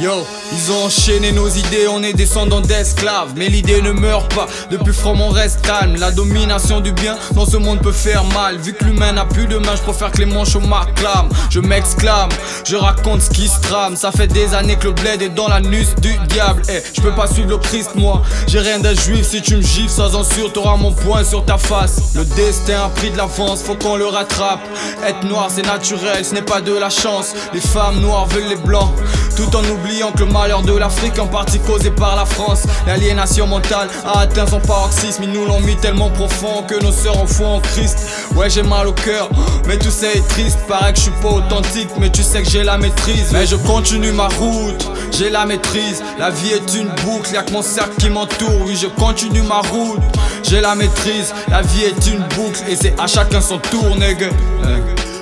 Yo, ils ont enchaîné nos idées, on est descendants d'esclaves. Mais l'idée ne meurt pas, depuis from on reste calme. La domination du bien dans ce monde peut faire mal. Vu que l'humain n'a plus de main, je préfère que les manchots m'acclament. Je m'exclame, je raconte ce qui se trame. Ça fait des années que le bled est dans la nuit du diable. Eh, je peux pas suivre le Christ, moi. J'ai rien d'un juif, si tu me gifles, sans en sûr, t'auras mon poing sur ta face. Le destin a pris de l'avance, faut qu'on le rattrape. Être noir, c'est naturel, ce n'est pas de la chance. Les femmes noires veulent les blancs, tout en oubliant que le malheur de l'Afrique en partie causé par la France. L'aliénation mentale a atteint son paroxysme. Ils nous l'ont mis tellement profond que nos sœurs en font en Christ. Ouais j'ai mal au cœur mais tout ça est triste. Paraît que je suis pas authentique mais tu sais que j'ai la maîtrise. Mais je continue ma route, j'ai la maîtrise. La vie est une boucle, y'a que mon cercle qui m'entoure. Oui je continue ma route, j'ai la maîtrise. La vie est une boucle et c'est à chacun son tour nègre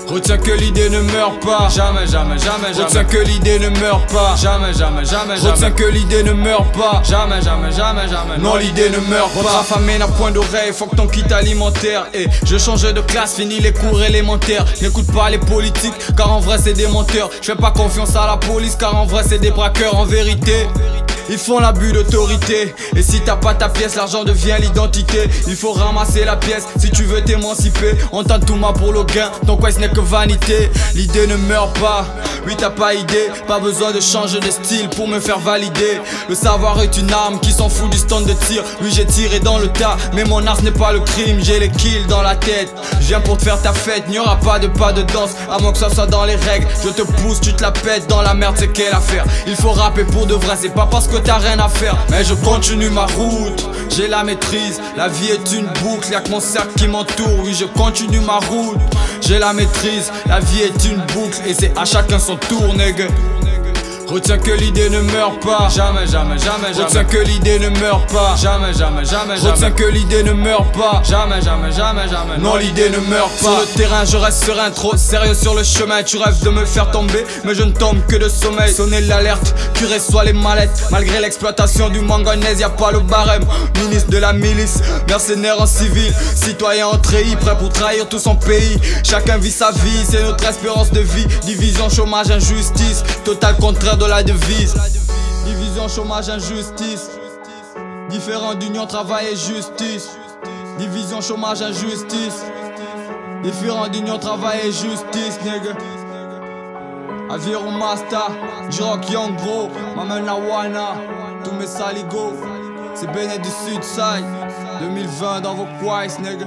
Retiens que l'idée ne meurt pas. Jamais, jamais, jamais, jamais. Retiens que l'idée ne meurt pas. Jamais, jamais, jamais, jamais. Retiens que l'idée ne meurt pas. Jamais, jamais, jamais, jamais. Non, l'idée ne meurt pas. Votre affamé n'a point d'oreille, faut que ton kit alimentaire. Et je change de classe, fini les cours élémentaires. N'écoute pas les politiques, car en vrai c'est des menteurs. Je fais pas confiance à la police, car en vrai c'est des braqueurs en vérité. Ils font l'abus d'autorité. Et si t'as pas ta pièce, l'argent devient l'identité. Il faut ramasser la pièce si tu veux t'émanciper. On tente tout ma pour le gain, ton ce n'est que vanité. L'idée ne meurt pas. Oui, t'as pas idée, pas besoin de changer de style pour me faire valider. Le savoir est une arme qui s'en fout du stand de tir. Oui, j'ai tiré dans le tas, mais mon art n'est pas le crime. J'ai les kills dans la tête. Je viens pour te faire ta fête, n'y aura pas de pas de danse, moins que ça soit dans les règles. Je te pousse, tu te la pètes dans la merde, c'est quelle affaire. Il faut rapper pour de vrai, c'est pas parce que t'as rien à faire. Mais je continue ma route, j'ai la maîtrise. La vie est une boucle, y'a que mon cercle qui m'entoure. Oui, je continue ma route, j'ai la maîtrise. La vie est une boucle et c'est à chacun son tour, nègre. Retiens que l'idée ne meurt pas. Jamais, jamais, jamais, jamais. Retiens que l'idée ne meurt pas. Jamais, jamais, jamais, jamais. Retiens que l'idée ne meurt pas. Jamais, jamais, jamais, jamais. Non, l'idée ne meurt pas. Sur le terrain, je reste serein, trop sérieux sur le chemin. Tu rêves de me faire tomber, mais je ne tombe que de sommeil. Sonnez l'alerte, curé soit les mallettes. Malgré l'exploitation du manganèse, y a pas le barème. Ministre de la milice, mercenaire en civil, citoyen en treillis, prêt pour trahir tout son pays. Chacun vit sa vie, c'est notre espérance de vie. Division, chômage, injustice, total contraire de la devise. Division, chômage, injustice. Différent d'union, travail et justice. Division, chômage, injustice. Différent d'union, travail et justice, nigga. Aviron Master, J-Rock Young Bro, Maman Lawana, tous mes saligots. C'est Benet du Sud Side, 2020 dans vos quies, nigga.